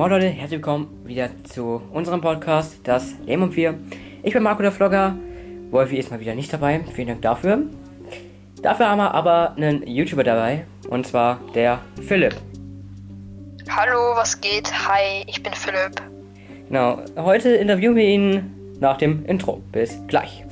Moin Leute, herzlich willkommen wieder zu unserem Podcast, das Leben und Wir. Ich bin Marco der Vlogger. Wolfi ist mal wieder nicht dabei. Vielen Dank dafür. Dafür haben wir aber einen YouTuber dabei. Und zwar der Philipp. Hallo, was geht? Hi, ich bin Philipp. Genau, heute interviewen wir ihn nach dem Intro. Bis gleich.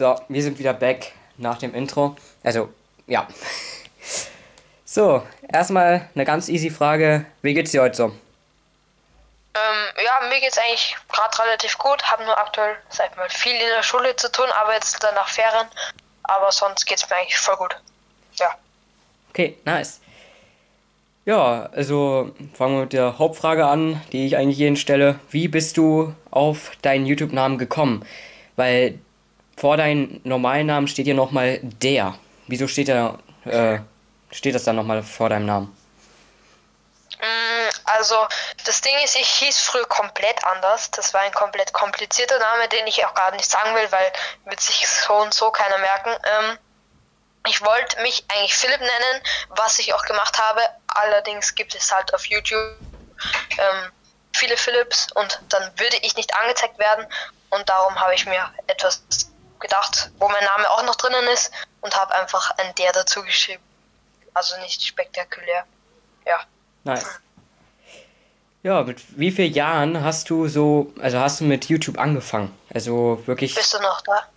So, wir sind wieder back nach dem Intro. Also, ja. So, erstmal eine ganz easy Frage. Wie geht's dir heute so? Ähm, ja, mir geht's eigentlich gerade relativ gut. Hab nur aktuell, sag ich mal, viel in der Schule zu tun, aber jetzt danach Ferien. Aber sonst geht's mir eigentlich voll gut. Ja. Okay, nice. Ja, also fangen wir mit der Hauptfrage an, die ich eigentlich jeden stelle. Wie bist du auf deinen YouTube-Namen gekommen? Weil vor deinem normalen Namen steht hier nochmal der. Wieso steht da, äh, steht das dann nochmal vor deinem Namen? Mm, Also, das Ding ist, ich hieß früher komplett anders. Das war ein komplett komplizierter Name, den ich auch gar nicht sagen will, weil wird sich so und so keiner merken. Ähm, ich wollte mich eigentlich Philipp nennen, was ich auch gemacht habe. Allerdings gibt es halt auf YouTube ähm, viele Philips und dann würde ich nicht angezeigt werden. Und darum habe ich mir etwas gedacht, wo mein Name auch noch drinnen ist und habe einfach ein der dazu geschrieben. Also nicht spektakulär. Ja. Nice. Ja, mit wie vielen Jahren hast du so, also hast du mit YouTube angefangen? Also wirklich. Bist du noch da?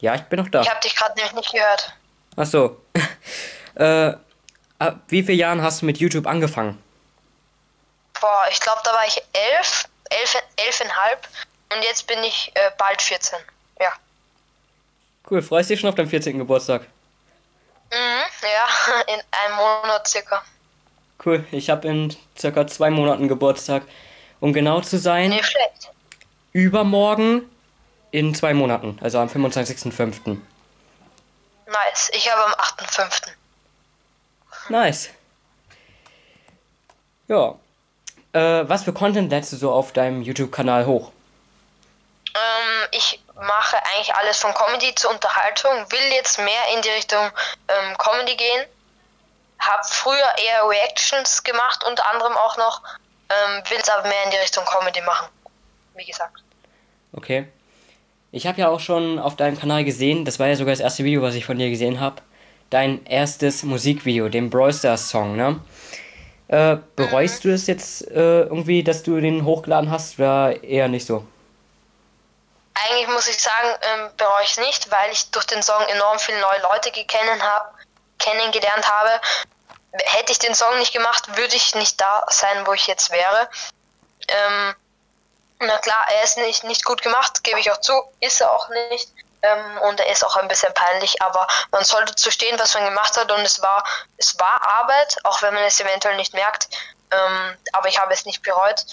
Ja, ich bin noch da. Ich habe dich gerade nämlich nicht gehört. Ach so. äh, ab wie vielen Jahren hast du mit YouTube angefangen? Boah, ich glaube, da war ich elf, elf, elfeinhalb und jetzt bin ich äh, bald 14. Ja. Cool, freust dich schon auf deinen 14. Geburtstag? Mhm, ja, in einem Monat circa. Cool, ich habe in circa zwei Monaten Geburtstag. Um genau zu sein, Nicht schlecht. übermorgen in zwei Monaten, also am 25.05. Nice. Ich habe am 8.5. Nice. Ja. Äh, was für Content lädst du so auf deinem YouTube-Kanal hoch? Ähm, ich mache eigentlich alles von Comedy zur Unterhaltung, will jetzt mehr in die Richtung ähm, Comedy gehen. Hab früher eher Reactions gemacht, unter anderem auch noch, ähm, will es aber mehr in die Richtung Comedy machen. Wie gesagt. Okay. Ich habe ja auch schon auf deinem Kanal gesehen, das war ja sogar das erste Video, was ich von dir gesehen habe. Dein erstes Musikvideo, den Brawl Stars Song, ne? Äh, bereust du es jetzt äh, irgendwie, dass du den hochgeladen hast, oder eher nicht so? Eigentlich muss ich sagen, ähm, bereue ich nicht, weil ich durch den Song enorm viele neue Leute hab, kennengelernt habe. Hätte ich den Song nicht gemacht, würde ich nicht da sein, wo ich jetzt wäre. Ähm, na klar, er ist nicht, nicht gut gemacht, gebe ich auch zu, ist er auch nicht. Ähm, und er ist auch ein bisschen peinlich, aber man sollte zu stehen, was man gemacht hat und es war, es war Arbeit, auch wenn man es eventuell nicht merkt. Ähm, aber ich habe es nicht bereut.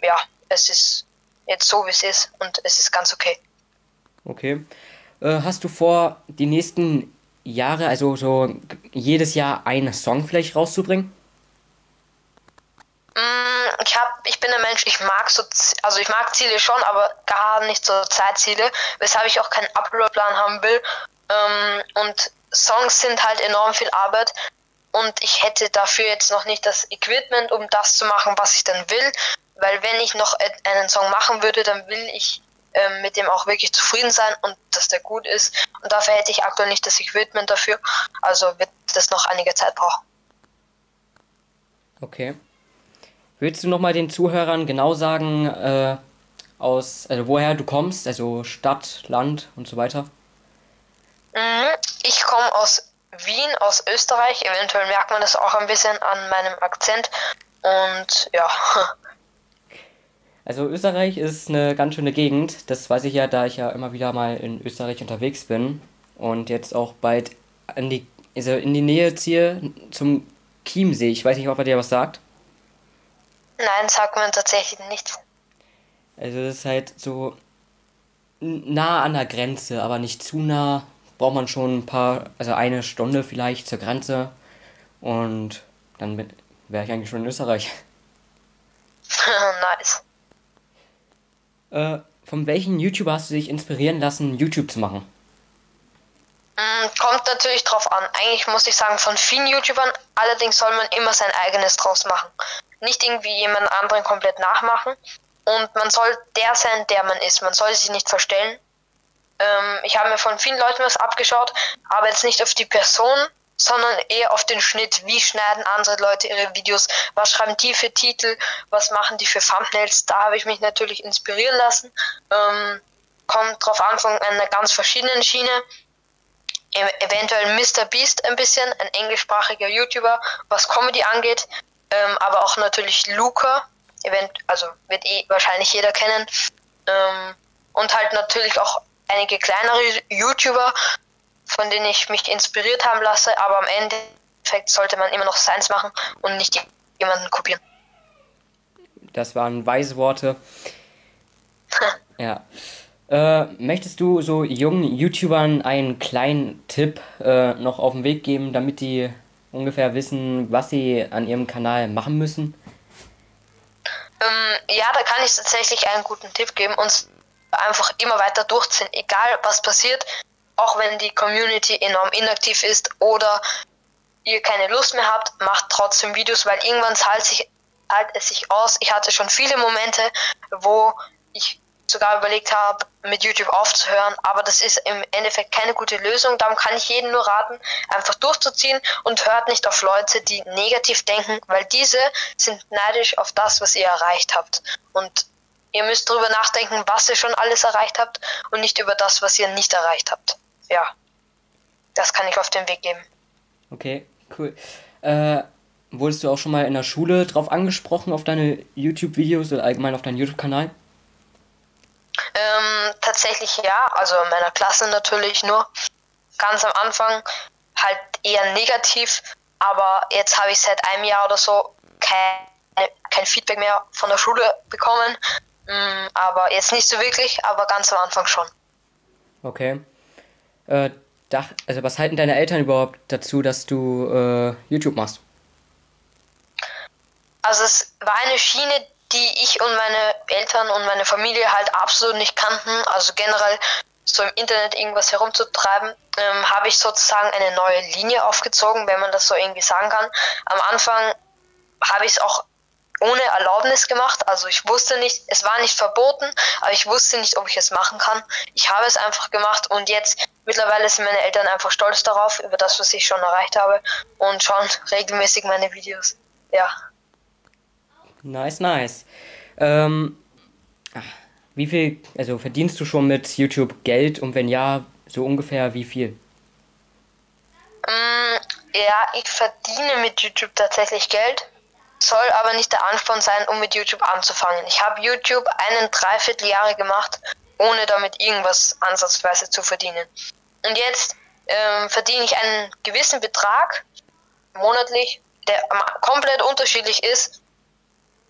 Ja, es ist jetzt so, wie es ist und es ist ganz okay. Okay. Äh, hast du vor, die nächsten Jahre, also so jedes Jahr einen Song vielleicht rauszubringen? Mm, Ich hab, ich bin ein Mensch, ich mag so, also ich mag Ziele schon, aber gar nicht so Zeitziele, weshalb ich auch keinen Uploadplan haben will. Ähm, und Songs sind halt enorm viel Arbeit und ich hätte dafür jetzt noch nicht das Equipment, um das zu machen, was ich dann will, weil wenn ich noch einen Song machen würde, dann will ich ähm, mit dem auch wirklich zufrieden sein und dass der gut ist. Und dafür hätte ich aktuell nicht das Equipment dafür, also wird das noch einige Zeit brauchen. Okay. Willst du nochmal den Zuhörern genau sagen, äh, aus, also woher du kommst, also Stadt, Land und so weiter? Mhm. Ich komme aus Wien, aus Österreich. Eventuell merkt man das auch ein bisschen an meinem Akzent. Und ja, Also Österreich ist eine ganz schöne Gegend. Das weiß ich ja, da ich ja immer wieder mal in Österreich unterwegs bin und jetzt auch bald an die, also in die Nähe ziehe zum Chiemsee. Ich weiß nicht, ob er dir was sagt. Nein, sagt man tatsächlich nicht. Also das ist halt so nah an der Grenze, aber nicht zu nah. Braucht man schon ein paar, also eine Stunde vielleicht zur Grenze. Und dann wäre ich eigentlich schon in Österreich. nice. Äh, von welchen YouTuber hast du dich inspirieren lassen, YouTube zu machen? Mm, kommt natürlich drauf an. Eigentlich muss ich sagen, von vielen YouTubern, allerdings soll man immer sein eigenes draus machen. Nicht irgendwie jemand anderen komplett nachmachen. Und man soll der sein, der man ist. Man soll sich nicht verstellen. Ähm, ich habe mir von vielen Leuten was abgeschaut, aber jetzt nicht auf die Person, sondern eher auf den Schnitt. Wie schneiden andere Leute ihre Videos? Was schreiben die für Titel? Was machen die für Thumbnails? Da habe ich mich natürlich inspirieren lassen. Ähm, kommt drauf an von einer ganz verschiedenen Schiene. E eventuell Mr. Beast ein bisschen, ein englischsprachiger YouTuber, was Comedy angeht. Ähm, aber auch natürlich Luca, event also wird eh wahrscheinlich jeder kennen. Ähm, und halt natürlich auch einige kleinere YouTuber, von denen ich mich inspiriert haben lasse, aber am Endeffekt sollte man immer noch seins machen und nicht jemanden kopieren. Das waren weise Worte. ja. Äh, möchtest du so jungen YouTubern einen kleinen Tipp äh, noch auf den Weg geben, damit die ungefähr wissen, was sie an ihrem Kanal machen müssen? Ähm, ja, da kann ich tatsächlich einen guten Tipp geben und einfach immer weiter durchziehen, egal was passiert auch wenn die Community enorm inaktiv ist oder ihr keine Lust mehr habt, macht trotzdem Videos, weil irgendwann zahlt, sich, zahlt es sich aus. Ich hatte schon viele Momente, wo ich sogar überlegt habe, mit YouTube aufzuhören, aber das ist im Endeffekt keine gute Lösung. Darum kann ich jedem nur raten, einfach durchzuziehen und hört nicht auf Leute, die negativ denken, weil diese sind neidisch auf das, was ihr erreicht habt. Und ihr müsst darüber nachdenken, was ihr schon alles erreicht habt und nicht über das, was ihr nicht erreicht habt ja, das kann ich auf den Weg geben. Okay, cool. Äh, wurdest du auch schon mal in der Schule drauf angesprochen, auf deine YouTube-Videos oder allgemein auf deinen YouTube-Kanal? Ähm, tatsächlich ja, also in meiner Klasse natürlich nur. Ganz am Anfang halt eher negativ, aber jetzt habe ich seit einem Jahr oder so kein, kein Feedback mehr von der Schule bekommen. Mm, aber jetzt nicht so wirklich, aber ganz am Anfang schon. Okay äh, Dach, also was halten deine Eltern überhaupt dazu, dass du äh, YouTube machst? Also es war eine Schiene, die ich und meine Eltern und meine Familie halt absolut nicht kannten. Also generell so im Internet irgendwas herumzutreiben, ähm, habe ich sozusagen eine neue Linie aufgezogen, wenn man das so irgendwie sagen kann. Am Anfang habe ich es auch ohne Erlaubnis gemacht. Also ich wusste nicht, es war nicht verboten, aber ich wusste nicht, ob ich es machen kann. Ich habe es einfach gemacht und jetzt mittlerweile sind meine Eltern einfach stolz darauf, über das, was ich schon erreicht habe und schauen regelmäßig meine Videos. Ja. Nice, nice. Ähm, wie viel, also verdienst du schon mit YouTube Geld und wenn ja, so ungefähr wie viel? Mm, ja, ich verdiene mit YouTube tatsächlich Geld soll aber nicht der Ansporn sein, um mit YouTube anzufangen. Ich habe YouTube einen Dreivierteljahre gemacht, ohne damit irgendwas ansatzweise zu verdienen. Und jetzt ähm, verdiene ich einen gewissen Betrag monatlich, der komplett unterschiedlich ist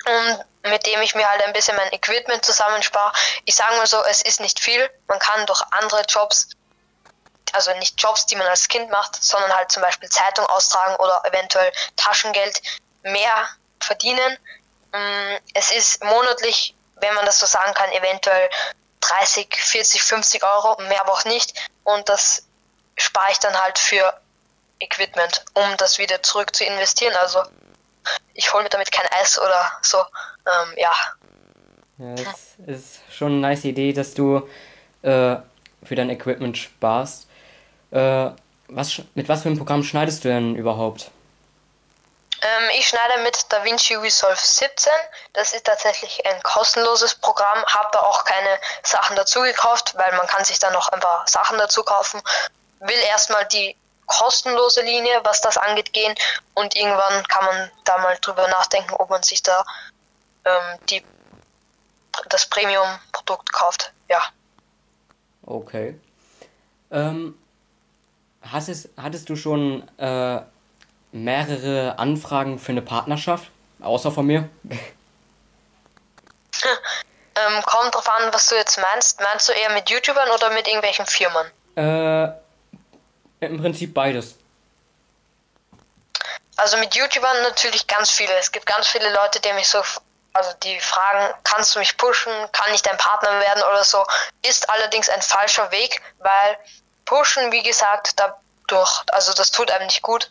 und mit dem ich mir halt ein bisschen mein Equipment zusammenspare. Ich sage mal so, es ist nicht viel. Man kann durch andere Jobs, also nicht Jobs, die man als Kind macht, sondern halt zum Beispiel Zeitung austragen oder eventuell Taschengeld mehr verdienen. Mm, es ist monatlich, wenn man das so sagen kann, eventuell 30, 40, 50 Euro, mehr aber auch nicht. Und das spare ich dann halt für Equipment, um das wieder zurück zu investieren. Also ich hole mir damit kein Eis oder so. Ähm, ja. Ja, es ist schon eine nice Idee, dass du äh, für dein Equipment sparst. Äh, was, mit was für einem Programm schneidest du denn überhaupt? Ähm, ich schneide mit DaVinci Resolve 17. Das ist tatsächlich ein kostenloses Programm. Habe da auch keine Sachen dazu gekauft, weil man kann sich da noch ein paar Sachen dazu kaufen. Will erstmal die kostenlose Linie, was das angeht, gehen und irgendwann kann man da mal drüber nachdenken, ob man sich da ähm, die, das Premium-Produkt kauft. Ja. Okay. Ähm, hast es, hattest du schon äh, mehrere Anfragen für eine Partnerschaft, außer von mir. ähm, kommt drauf an, was du jetzt meinst. Meinst du eher mit YouTubern oder mit irgendwelchen Firmen? Äh, im Prinzip beides. Also mit YouTubern natürlich ganz viele. Es gibt ganz viele Leute, die mich so, also die fragen, kannst du mich pushen, kann ich dein Partner werden oder so. Ist allerdings ein falscher Weg, weil pushen, wie gesagt, dadurch, also das tut einem nicht gut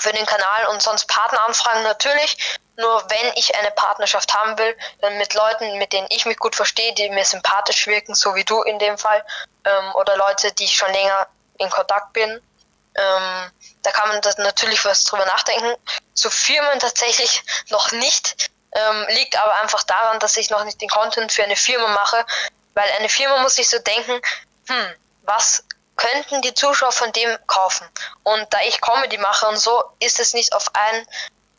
für den Kanal und sonst Partneranfragen natürlich. Nur wenn ich eine Partnerschaft haben will, dann mit Leuten, mit denen ich mich gut verstehe, die mir sympathisch wirken, so wie du in dem Fall, ähm, oder Leute, die ich schon länger in Kontakt bin. Ähm, da kann man das natürlich was drüber nachdenken. Zu Firmen tatsächlich noch nicht. Ähm, liegt aber einfach daran, dass ich noch nicht den Content für eine Firma mache, weil eine Firma muss sich so denken, hm, was könnten die Zuschauer von dem kaufen? Und da ich Comedy mache und so, ist es nicht auf ein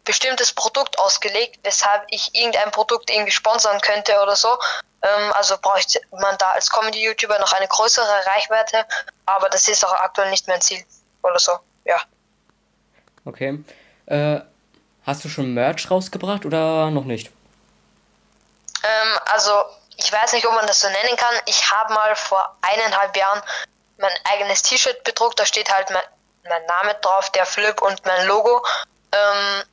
bestimmtes Produkt ausgelegt, weshalb ich irgendein Produkt irgendwie sponsern könnte oder so. Ähm, also bräuchte man da als Comedy-YouTuber noch eine größere Reichweite, aber das ist auch aktuell nicht mein Ziel oder so, ja. Okay. Äh, hast du schon Merch rausgebracht oder noch nicht? Ähm, also, ich weiß nicht, ob man das so nennen kann. Ich habe mal vor eineinhalb Jahren mein eigenes T-Shirt bedruckt. Da steht halt mein, mein Name drauf, der Flip und mein Logo. Ähm,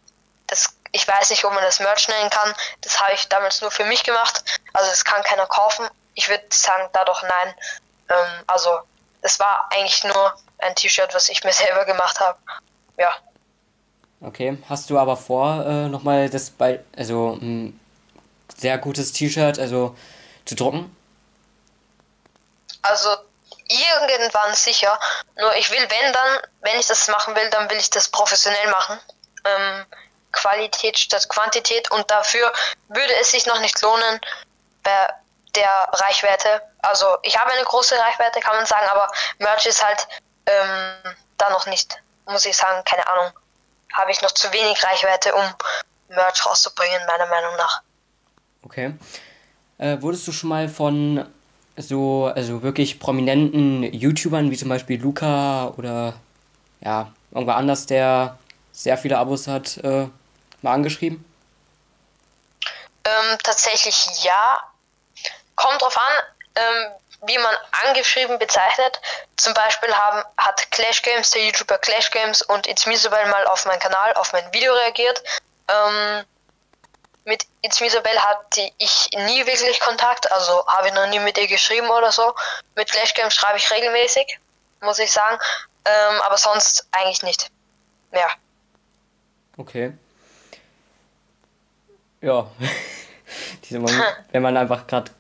das, ich weiß nicht, ob man das Merch nennen kann. Das habe ich damals nur für mich gemacht. Also das kann keiner kaufen. Ich würde sagen, dadurch nein. Ähm, also das war eigentlich nur ein T-Shirt, was ich mir selber gemacht habe. Ja. Okay, hast du aber vor, äh, nochmal das bei, also ein sehr gutes T-Shirt, also zu drucken? Also irgendwann sicher. Nur ich will, wenn dann, wenn ich das machen will, dann will ich das professionell machen. Ähm, Qualität statt Quantität und dafür würde es sich noch nicht lohnen bei der Reichweite. Also ich habe eine große Reichweite, kann man sagen, aber Merch ist halt ähm, da noch nicht, muss ich sagen, keine Ahnung. Habe ich noch zu wenig Reichweite, um Merch rauszubringen, meiner Meinung nach. Okay. Äh, wurdest du schon mal von so, also wirklich prominenten YouTubern, wie zum Beispiel Luca oder ja, irgendwer anders, der sehr viele Abos hat, äh, mal angeschrieben? Ähm, tatsächlich ja. Kommt drauf an, ähm, wie man angeschrieben bezeichnet. Zum Beispiel haben, hat Clash Games, der YouTuber Clash Games und It's Misabel mal auf meinen Kanal, auf mein Video reagiert. Ähm, mit It's Misabel hatte ich nie wirklich Kontakt, also habe ich noch nie mit ihr geschrieben oder so. Mit Clash Games schreibe ich regelmäßig, muss ich sagen. Ähm, aber sonst eigentlich nicht. Ja. Okay. Ja. Wenn man einfach gerade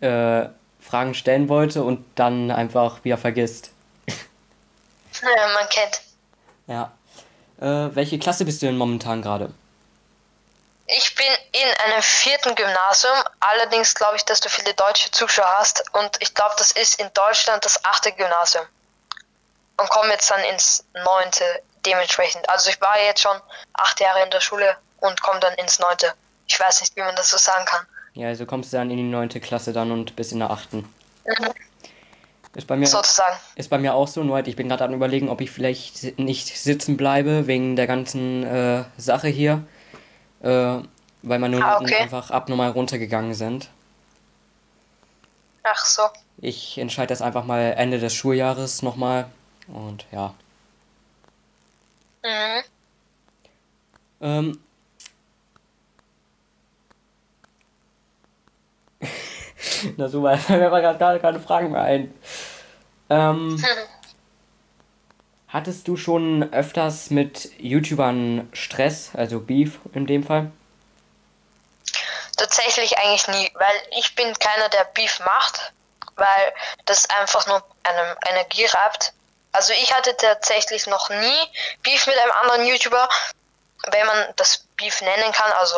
äh, Fragen stellen wollte und dann einfach wieder vergisst. Ja, man kennt. Ja. Äh, welche Klasse bist du denn momentan gerade? Ich bin in einem vierten Gymnasium, allerdings glaube ich, dass du viele deutsche Zuschauer hast und ich glaube, das ist in Deutschland das achte Gymnasium. Und komme jetzt dann ins neunte dementsprechend. Also ich war jetzt schon acht Jahre in der Schule und komme dann ins neunte. Ich weiß nicht, wie man das so sagen kann. Ja, also kommst du dann in die neunte Klasse dann und bis in der achten. Mhm. Ist bei mir, Sozusagen. Ist bei mir auch so, nur halt, ich bin gerade am überlegen, ob ich vielleicht nicht sitzen bleibe wegen der ganzen äh, Sache hier äh, weil meine Noten ah, okay. einfach abnormal runtergegangen sind. Ach so. Ich entscheide das einfach mal Ende des Schuljahres nochmal und ja. Mhm. Ähm. Na super, mir war gerade keine Fragen mehr ein. Ähm. Hattest du schon öfters mit YouTubern Stress, also Beef in dem Fall? Tatsächlich eigentlich nie, weil ich bin keiner, der Beef macht, weil das einfach nur einem Energie raubt. Also ich hatte tatsächlich noch nie Beef mit einem anderen YouTuber, wenn man das Beef nennen kann. Also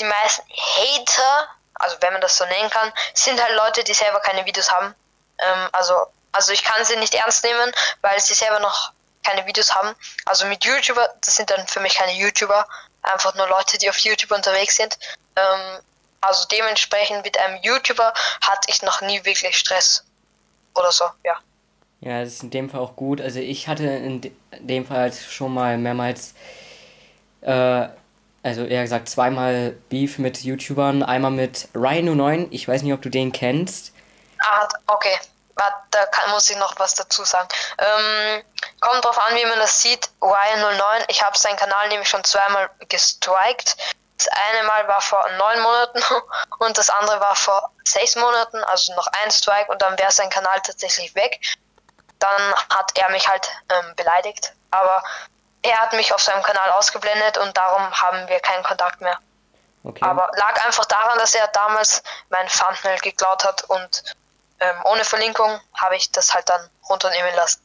die meisten Hater, also wenn man das so nennen kann, sind halt Leute, die selber keine Videos haben. Ähm, also also ich kann sie nicht ernst nehmen, weil sie selber noch keine Videos haben. Also mit YouTuber, das sind dann für mich keine YouTuber, einfach nur Leute, die auf YouTube unterwegs sind. Ähm, also dementsprechend mit einem YouTuber hatte ich noch nie wirklich Stress oder so, ja. Ja, das ist in dem Fall auch gut. Also ich hatte in dem Fall halt schon mal mehrmals, äh, also eher gesagt zweimal Beef mit YouTubern. Einmal mit Ryan09, ich weiß nicht, ob du den kennst. Ah, okay. Da kann, muss ich noch was dazu sagen. Ähm, kommt drauf an, wie man das sieht. Ryan09, ich habe seinen Kanal nämlich schon zweimal gestrikt. Das eine Mal war vor neun Monaten und das andere war vor sechs Monaten, also noch ein Strike und dann wäre sein Kanal tatsächlich weg dann hat er mich halt ähm, beleidigt. Aber er hat mich auf seinem Kanal ausgeblendet und darum haben wir keinen Kontakt mehr. Okay. Aber lag einfach daran, dass er damals mein Thumbnail geklaut hat und ähm, ohne Verlinkung habe ich das halt dann runternehmen lassen.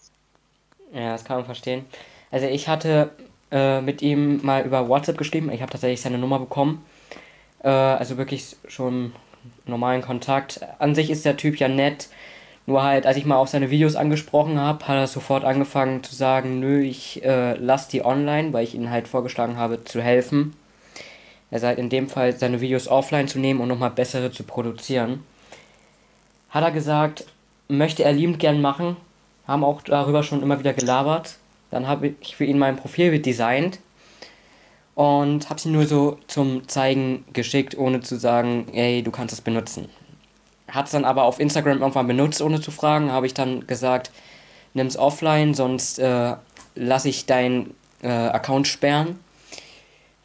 Ja, das kann man verstehen. Also ich hatte äh, mit ihm mal über WhatsApp geschrieben. Ich habe tatsächlich seine Nummer bekommen. Äh, also wirklich schon normalen Kontakt. An sich ist der Typ ja nett. Nur halt, als ich mal auf seine Videos angesprochen habe, hat er sofort angefangen zu sagen, nö, ich äh, lasse die online, weil ich ihm halt vorgeschlagen habe zu helfen. Er sagt in dem Fall, seine Videos offline zu nehmen und nochmal bessere zu produzieren. Hat er gesagt, möchte er liebend gern machen. Haben auch darüber schon immer wieder gelabert. Dann habe ich für ihn mein Profilbild designt und habe sie nur so zum Zeigen geschickt, ohne zu sagen, ey, du kannst es benutzen hat es dann aber auf Instagram irgendwann benutzt, ohne zu fragen. Habe ich dann gesagt, nimm es offline, sonst äh, lasse ich deinen äh, Account sperren.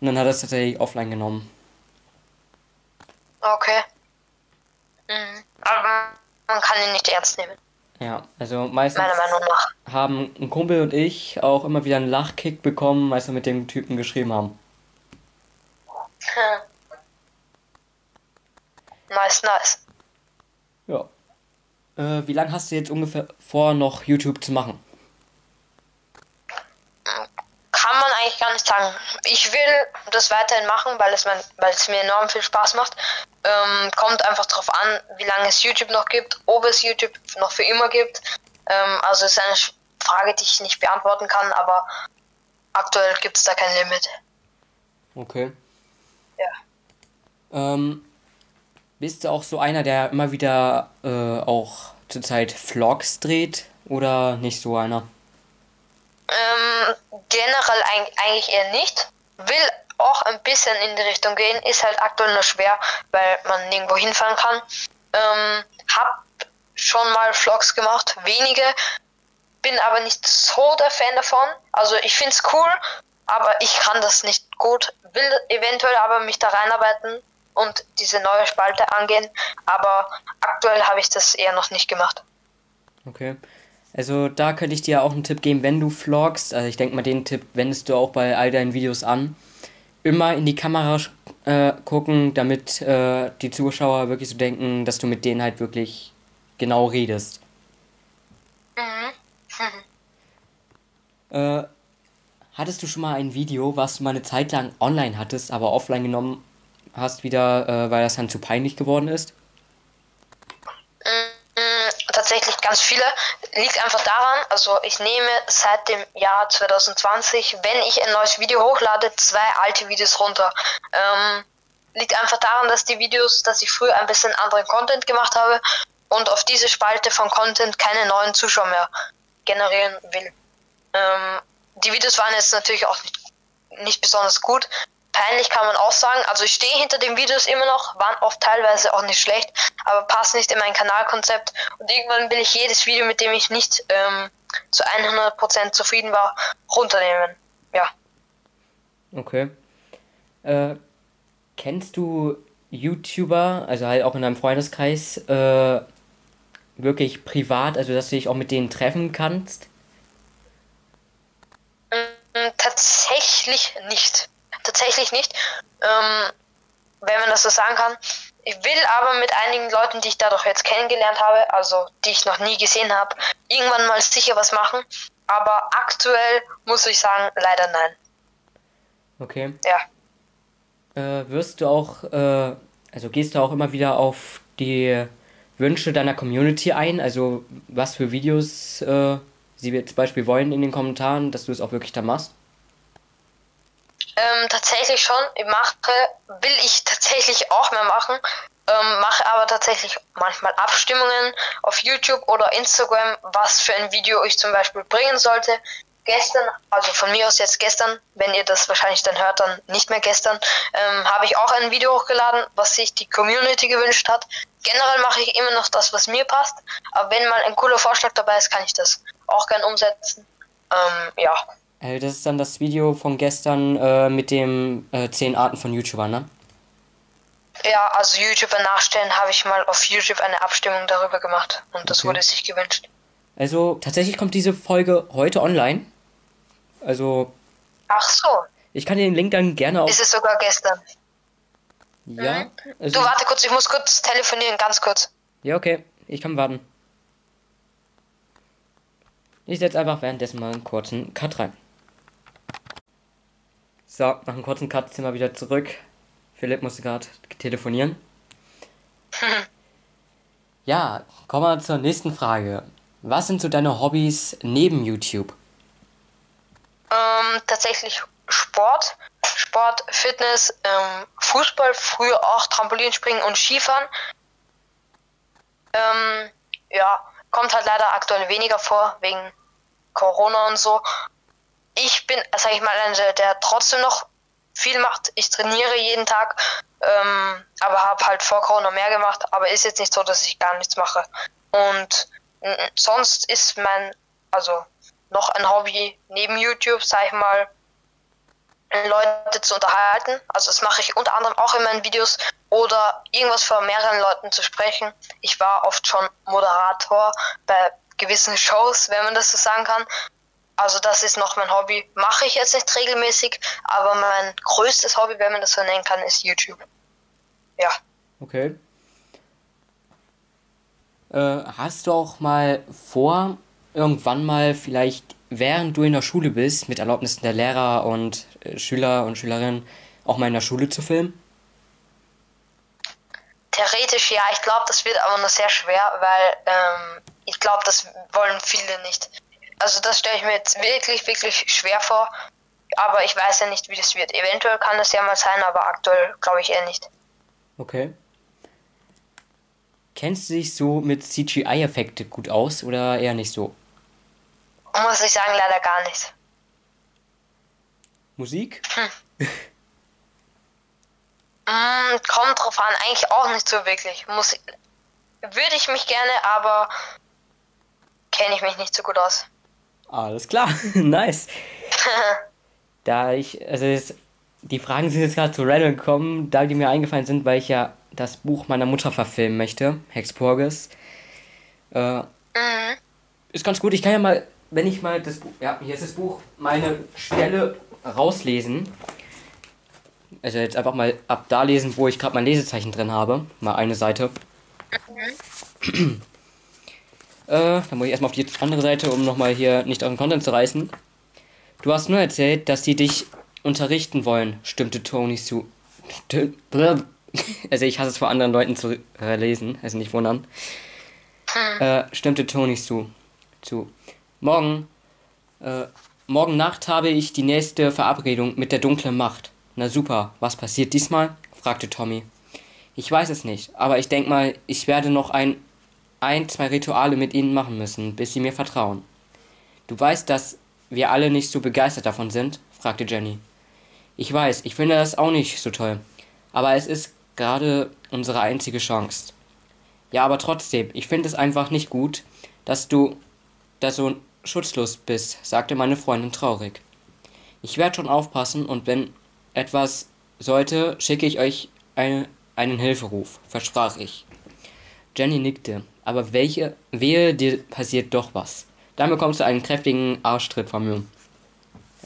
Und dann hat er es tatsächlich offline genommen. Okay. Mhm. Aber man kann ihn nicht ernst nehmen. Ja, also meistens haben ein Kumpel und ich auch immer wieder einen Lachkick bekommen, als wir mit dem Typen geschrieben haben. Hm. Nice, nice. Ja. Äh, wie lange hast du jetzt ungefähr vor, noch YouTube zu machen? Kann man eigentlich gar nicht sagen. Ich will das weiterhin machen, weil es, mein, weil es mir enorm viel Spaß macht. Ähm, kommt einfach darauf an, wie lange es YouTube noch gibt, ob es YouTube noch für immer gibt. Ähm, also ist eine Frage, die ich nicht beantworten kann, aber aktuell gibt es da kein Limit. Okay. Ja. Ähm, bist du auch so einer, der immer wieder äh, auch zurzeit Vlogs dreht oder nicht so einer? Ähm, generell eigentlich eher nicht. Will auch ein bisschen in die Richtung gehen, ist halt aktuell nur schwer, weil man nirgendwo hinfahren kann. Ähm, hab schon mal Vlogs gemacht, wenige, bin aber nicht so der Fan davon. Also ich find's cool, aber ich kann das nicht gut. Will eventuell aber mich da reinarbeiten und diese neue Spalte angehen, aber aktuell habe ich das eher noch nicht gemacht. Okay. Also da könnte ich dir auch einen Tipp geben, wenn du vlogst. Also ich denke mal, den Tipp wendest du auch bei all deinen Videos an. Immer in die Kamera äh, gucken, damit äh, die Zuschauer wirklich so denken, dass du mit denen halt wirklich genau redest. Mhm. Äh, hattest du schon mal ein Video, was du mal eine Zeit lang online hattest, aber offline genommen hast wieder, äh, weil das dann zu peinlich geworden ist? Mm, tatsächlich ganz viele. Liegt einfach daran, also ich nehme seit dem Jahr 2020, wenn ich ein neues Video hochlade, zwei alte Videos runter. Ähm, liegt einfach daran, dass die Videos, dass ich früher ein bisschen anderen Content gemacht habe und auf diese Spalte von Content keine neuen Zuschauer mehr generieren will. Ähm, die Videos waren jetzt natürlich auch nicht, nicht besonders gut, peinlich kann man auch sagen. Also ich stehe hinter den Videos immer noch, waren oft teilweise auch nicht schlecht, aber passen nicht in mein Kanalkonzept. Und irgendwann will ich jedes Video, mit dem ich nicht ähm, zu 100% zufrieden war, runternehmen. Ja. Okay. Äh, kennst du YouTuber, also halt auch in deinem Freundeskreis, äh, wirklich privat, also dass du dich auch mit denen treffen kannst? Mm, tatsächlich nicht tatsächlich nicht, ähm, wenn man das so sagen kann. Ich will aber mit einigen Leuten, die ich dadurch jetzt kennengelernt habe, also die ich noch nie gesehen habe, irgendwann mal sicher was machen. Aber aktuell muss ich sagen, leider nein. Okay. Ja. Äh, wirst du auch, äh, also gehst du auch immer wieder auf die Wünsche deiner Community ein? Also was für Videos äh, sie zum Beispiel wollen in den Kommentaren, dass du es auch wirklich da machst? Ähm, tatsächlich schon. Ich mache, will ich tatsächlich auch mehr machen. ähm, mache aber tatsächlich manchmal Abstimmungen auf YouTube oder Instagram, was für ein Video ich zum Beispiel bringen sollte. Gestern, also von mir aus jetzt gestern, wenn ihr das wahrscheinlich dann hört, dann nicht mehr gestern, ähm, habe ich auch ein Video hochgeladen, was sich die Community gewünscht hat. Generell mache ich immer noch das, was mir passt, aber wenn mal ein cooler Vorschlag dabei ist, kann ich das auch gern umsetzen. Ähm, ja. Äh, das ist dann das Video von gestern äh, mit dem äh, 10 Arten von YouTubern, ne? Ja, also YouTuber nachstellen habe ich mal auf YouTube eine Abstimmung darüber gemacht und das Okay. wurde sich gewünscht. Also tatsächlich kommt diese Folge heute online. Also Ach so, ich kann den Link dann gerne auf. ist es sogar gestern. Ja, also, Du warte kurz, ich muss kurz telefonieren, ganz kurz. ja, okay. Ich kann warten. Ich setze einfach währenddessen mal einen kurzen Cut rein. So, nach einem kurzen Cut sind wir wieder zurück. Philipp musste gerade telefonieren. Ja, kommen wir zur nächsten Frage. Was sind so deine Hobbys neben YouTube? Ähm, tatsächlich Sport, Sport, Fitness, ähm, Fußball, früher auch Trampolinspringen und Skifahren. Ähm, ja, kommt halt leider aktuell weniger vor, wegen Corona und so. Ich bin, sag ich mal, einer, der- trotzdem noch viel macht. Ich trainiere jeden Tag, ähm, aber habe halt vor Corona mehr gemacht. Aber ist jetzt nicht so, dass ich gar nichts mache. Und sonst ist mein, also noch ein Hobby neben YouTube, sag ich mal, Leute zu unterhalten. Also das mache ich unter anderem auch in meinen Videos oder irgendwas vor mehreren Leuten zu sprechen. Ich war oft schon Moderator bei gewissen Shows, wenn man das so sagen kann. Also das ist noch mein Hobby. Mache ich jetzt nicht regelmäßig, aber mein größtes Hobby, wenn man das so nennen kann, ist YouTube. Ja. Okay. Äh, hast du auch mal vor, irgendwann mal vielleicht, während du in der Schule bist, mit Erlaubnissen der Lehrer und äh, Schüler und Schülerinnen, auch mal in der Schule zu filmen? Theoretisch ja, ich glaube, das wird aber nur sehr schwer, weil ähm, ich glaube, das wollen viele nicht. Also das stelle ich mir jetzt wirklich, wirklich schwer vor. Aber ich weiß ja nicht, wie das wird. Eventuell kann das ja mal sein, aber aktuell glaube ich eher nicht. Okay. Kennst du dich so mit CGI-Effekte gut aus oder eher nicht so? Muss ich sagen, leider gar nicht. Musik? Mm, kommt drauf an, eigentlich auch nicht so wirklich. Muss würde ich mich gerne, aber kenne ich mich nicht so gut aus. Alles klar, nice. Da ich, also es, die Fragen sind jetzt gerade zu random gekommen, da die mir eingefallen sind, weil ich ja das Buch meiner Mutter verfilmen möchte, Hexporges. Äh, Mhm. ist ganz gut, ich kann ja mal, wenn ich mal das Buch, ja, hier ist das Buch, meine Stelle rauslesen. Also jetzt einfach mal ab da lesen, wo ich gerade mein Lesezeichen drin habe. Mal eine Seite. äh, dann muss ich erstmal auf die andere Seite, um nochmal hier nicht aus dem Content zu reißen. Du hast nur erzählt, dass sie dich unterrichten wollen, stimmte Tony zu. Also ich hasse es vor anderen Leuten zu äh, lesen, also nicht wundern. Äh, stimmte Tony zu. zu. Morgen, äh, morgen Nacht habe ich die nächste Verabredung mit der dunklen Macht. Na super, was passiert diesmal? fragte Tommy. Ich weiß es nicht, aber ich denk mal, ich werde noch ein, ein, zwei Rituale mit ihnen machen müssen, bis sie mir vertrauen. Du weißt, dass wir alle nicht so begeistert davon sind? fragte Jenny. Ich weiß, ich finde das auch nicht so toll. Aber es ist gerade unsere einzige Chance. Ja, aber trotzdem, ich finde es einfach nicht gut, dass du da so schutzlos bist, sagte meine Freundin traurig. Ich werde schon aufpassen und wenn etwas sollte, schicke ich euch eine, einen Hilferuf, versprach ich. Jenny nickte, aber welche, wehe dir passiert doch was. Dann bekommst du einen kräftigen Arschtritt von mir.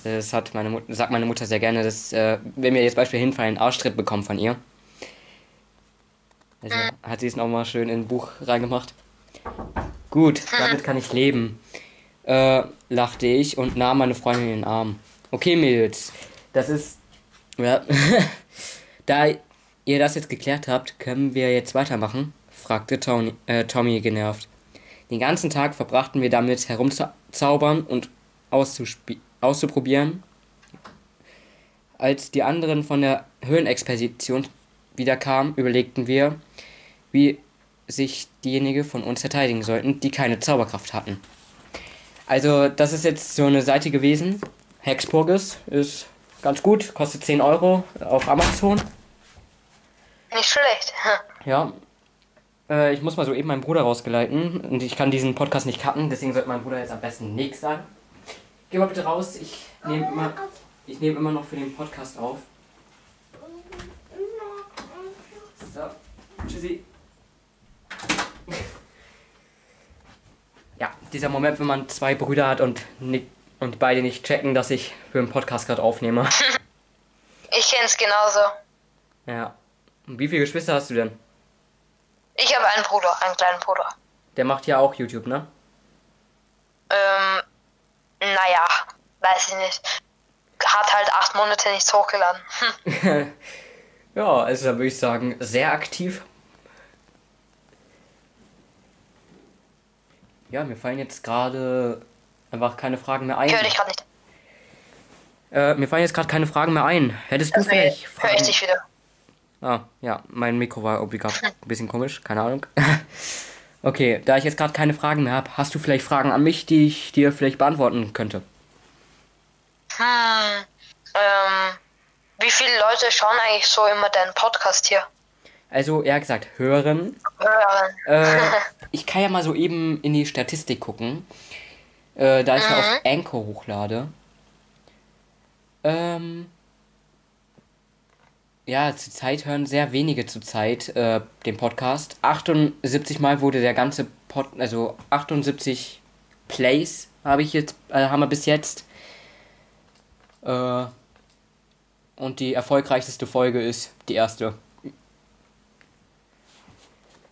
Das hat meine Mutter, sagt meine Mutter sehr gerne, dass, äh, wenn wir jetzt Beispiel hinfallen, einen Arschtritt bekommen von ihr. Also hat sie es nochmal schön in ein Buch reingemacht. Gut, damit kann ich leben. Äh, lachte ich und nahm meine Freundin in den Arm. Okay, Mädels, das ist. Ja. da ihr das jetzt geklärt habt, können wir jetzt weitermachen? Fragte Tony, äh, Tommy genervt. Den ganzen Tag verbrachten wir damit herumzuzaubern und auszuprobieren. Als die anderen von der Höhenexpedition wiederkamen, überlegten wir, wie sich diejenigen von uns verteidigen sollten, die keine Zauberkraft hatten. Also, das ist jetzt so eine Seite gewesen. Hexpurgis ist ganz gut, kostet 10 Euro auf Amazon. Nicht schlecht. Ja. Äh, ich muss mal so eben meinen Bruder rausgeleiten und ich kann diesen Podcast nicht cutten, deswegen sollte mein Bruder jetzt am besten nichts sagen. Geh mal bitte raus, ich nehme immer, ich nehme immer noch für den Podcast auf. So, tschüssi. Ja, dieser Moment, wenn man zwei Brüder hat und, nicht, und beide nicht checken, dass ich für den Podcast gerade aufnehme. Ich kenn's genauso. Ja. Und wie viele Geschwister hast du denn? Ich habe einen Bruder, einen kleinen Bruder. Der macht ja auch YouTube, ne? Ähm, naja, weiß ich nicht. Hat halt acht Monate nichts hochgeladen. Hm. ja, also da würde ich sagen, sehr aktiv. Ja, mir fallen jetzt gerade einfach keine Fragen mehr ein. Ich höre dich gerade nicht. Äh, mir fallen jetzt gerade keine Fragen mehr ein. Hättest du Also, vielleicht höre ich dich wieder. Ah, ja, mein Mikro war irgendwie gerade ein bisschen komisch, keine Ahnung. okay, da ich jetzt gerade keine Fragen mehr habe, hast du vielleicht Fragen an mich, die ich dir vielleicht beantworten könnte? Hm, ähm, wie viele Leute schauen eigentlich so immer deinen Podcast hier? Also, eher gesagt, hören. Hören. Äh, ich kann ja mal so eben in die Statistik gucken. Äh, da ich ja auf Anchor hochlade. Ähm. Ja, zurzeit hören sehr wenige zurzeit äh, den Podcast. 78 Mal wurde der ganze Pod, also 78 Plays habe ich jetzt, äh, haben wir bis jetzt. Äh, und die erfolgreichste Folge ist die erste.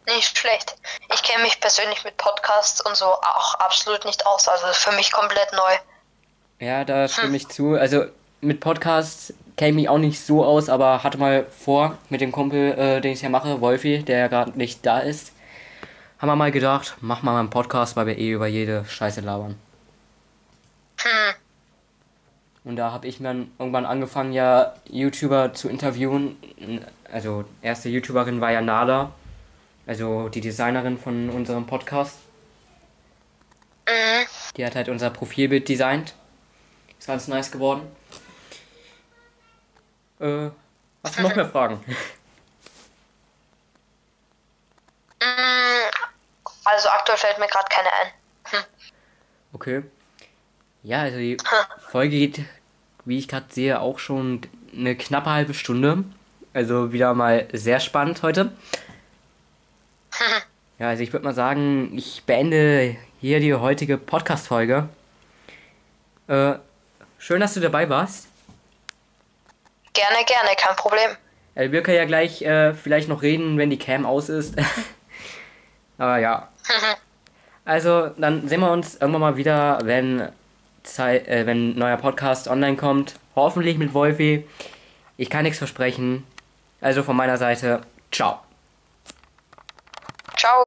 Nicht schlecht. Ich kenne mich persönlich mit Podcasts und so auch absolut nicht aus. Also für mich komplett neu. Ja, da stimme ich zu. Also mit Podcasts kenne ich mich auch nicht so aus, aber hatte mal vor, mit dem Kumpel, äh, den ich ja mache, Wolfi, der ja gerade nicht da ist, haben wir mal gedacht, mach mal einen Podcast, weil wir eh über jede Scheiße labern. Hm. Und da habe ich mir dann irgendwann angefangen, ja YouTuber zu interviewen. Also erste YouTuberin war ja Nala, also die Designerin von unserem Podcast. Mhm. Die hat halt unser Profilbild designt. Ist ganz nice geworden. Äh, hast du noch mehr Fragen? Mm, Also aktuell fällt mir gerade keine ein. Hm. Okay. Ja, also die Folge geht, wie ich gerade sehe, auch schon eine knappe halbe Stunde. Also wieder mal sehr spannend heute. Ja, also ich würde mal sagen, ich beende hier die heutige Podcast-Folge. Äh, schön, dass du dabei warst. Gerne, gerne, kein Problem. Äh, wir können ja gleich äh, vielleicht noch reden, wenn die Cam aus ist. Aber ja. Also, dann sehen wir uns irgendwann mal wieder, wenn, Zeit, äh, wenn ein neuer Podcast online kommt. Hoffentlich mit Wolfi. Ich kann nichts versprechen. Also von meiner Seite, ciao. Ciao.